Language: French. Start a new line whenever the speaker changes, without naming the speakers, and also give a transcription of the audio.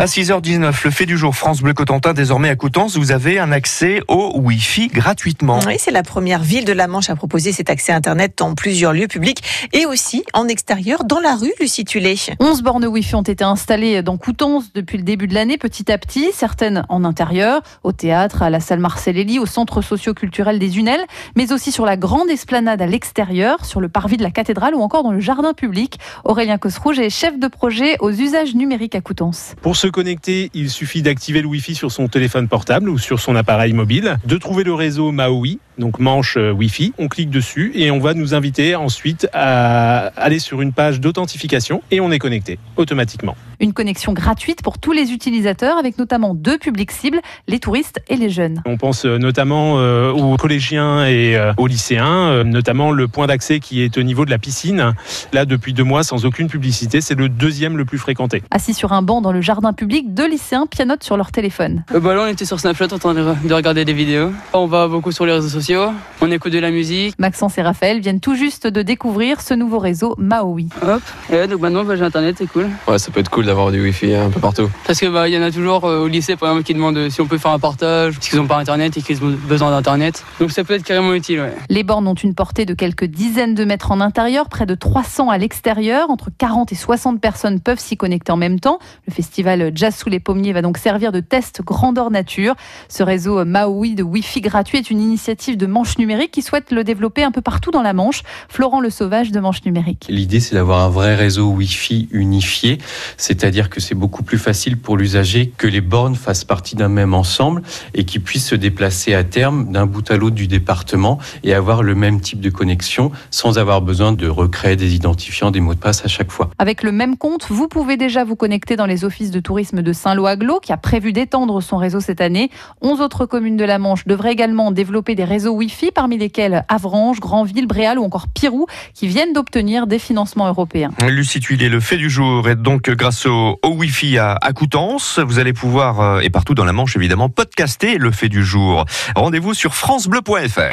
À 6h19, le fait du jour France Bleu Cotentin, désormais à Coutances, vous avez un accès au Wi-Fi gratuitement.
Oui, c'est la première ville de la Manche à proposer cet accès Internet dans plusieurs lieux publics et aussi en extérieur, dans la rue, Lucie Tulé.
11 bornes Wi-Fi ont été installées dans Coutances depuis le début de l'année, petit à petit, certaines en intérieur, au théâtre, à la salle Marcel au centre socio-culturel des Unelles, mais aussi sur la grande esplanade à l'extérieur, sur le parvis de la cathédrale ou encore dans le jardin public. Aurélien Cosrouge est chef de projet aux usages numériques à Coutances.
Pour connecter, il suffit d'activer le Wi-Fi sur son téléphone portable ou sur son appareil mobile, de trouver le réseau Maui, donc manche euh, Wi-Fi. On clique dessus et on va nous inviter ensuite à aller sur une page d'authentification et on est connecté automatiquement.
Une connexion gratuite pour tous les utilisateurs avec notamment deux publics cibles, les touristes et les jeunes.
On pense euh, notamment euh, aux collégiens et aux lycéens, notamment le point d'accès qui est au niveau de la piscine. Là, depuis deux mois, sans aucune publicité, c'est le deuxième le plus fréquenté.
Assis sur un banc dans le jardin public, deux lycéens pianotent sur leur téléphone.
Euh, bah là, on était sur Snapchat en train de regarder des vidéos. On va beaucoup sur les réseaux sociaux, on écoute de la musique.
Maxence et Raphaël viennent tout juste de découvrir ce nouveau réseau Maui.
Hop, et donc maintenant bah, j'ai internet, c'est cool.
Ouais, ça peut être cool d'avoir du wifi un peu partout.
Parce que bah il y en a toujours euh, au lycée par exemple qui demandent si on peut faire un partage, parce qu'ils n'ont pas internet et qu'ils ont besoin d'internet. Donc ça peut être carrément utile. Ouais.
Les bornes ont une portée de quelques dizaines de mètres en intérieur, près de 300 à l'extérieur. Entre 40 et 60 personnes peuvent s'y connecter en même temps. Le festival Jazz sous les pommiers va donc servir de test grandeur nature. Ce réseau Maui de Wi-Fi gratuit est une initiative de Manche Numérique qui souhaite le développer un peu partout dans la Manche. Florent Le Sauvage de Manche Numérique.
L'idée, c'est d'avoir un vrai réseau Wi-Fi unifié, c'est-à-dire que c'est beaucoup plus facile pour l'usager que les bornes fassent partie d'un même ensemble et qu'ils puissent se déplacer à terme d'un bout à l'autre du département et avoir le même type de connexion sans avoir besoin de recréer des identifiants, des mots de passe à chaque fois.
Avec le même compte, vous pouvez déjà vous connecter dans les offices de tourisme de Saint-Lô-Aglo qui a prévu d'étendre son réseau cette année. 11 autres communes de la Manche devraient également développer des réseaux Wi-Fi, parmi lesquels Avranches, Grandville, Bréal ou encore Pirou, qui viennent d'obtenir des financements européens.
Lucie le fait du jour est donc grâce au, Wi-Fi à, à, Coutances. Vous allez pouvoir, euh, et partout dans la Manche évidemment, podcaster le fait du jour. Rendez-vous sur francebleu.fr.